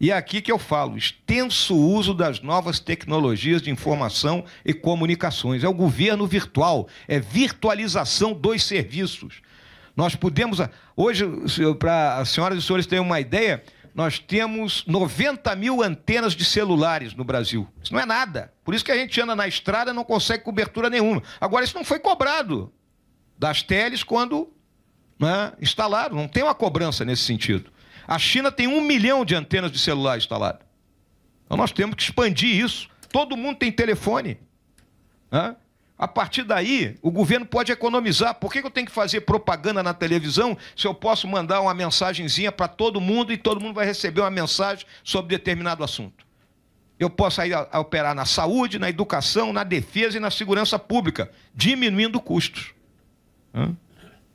E é aqui que eu falo, extenso uso das novas tecnologias de informação e comunicações. É o governo virtual, é virtualização dos serviços. Nós podemos, hoje, para as senhoras e senhores terem uma ideia, nós temos 90 mil antenas de celulares no Brasil. Isso não é nada. Por isso que a gente anda na estrada e não consegue cobertura nenhuma. Agora, isso não foi cobrado das teles quando né, instalaram. Não tem uma cobrança nesse sentido. A China tem um milhão de antenas de celular instaladas. Então nós temos que expandir isso. Todo mundo tem telefone. Né? A partir daí, o governo pode economizar. Por que eu tenho que fazer propaganda na televisão se eu posso mandar uma mensagenzinha para todo mundo e todo mundo vai receber uma mensagem sobre determinado assunto? Eu posso aí operar na saúde, na educação, na defesa e na segurança pública, diminuindo custos. Hã?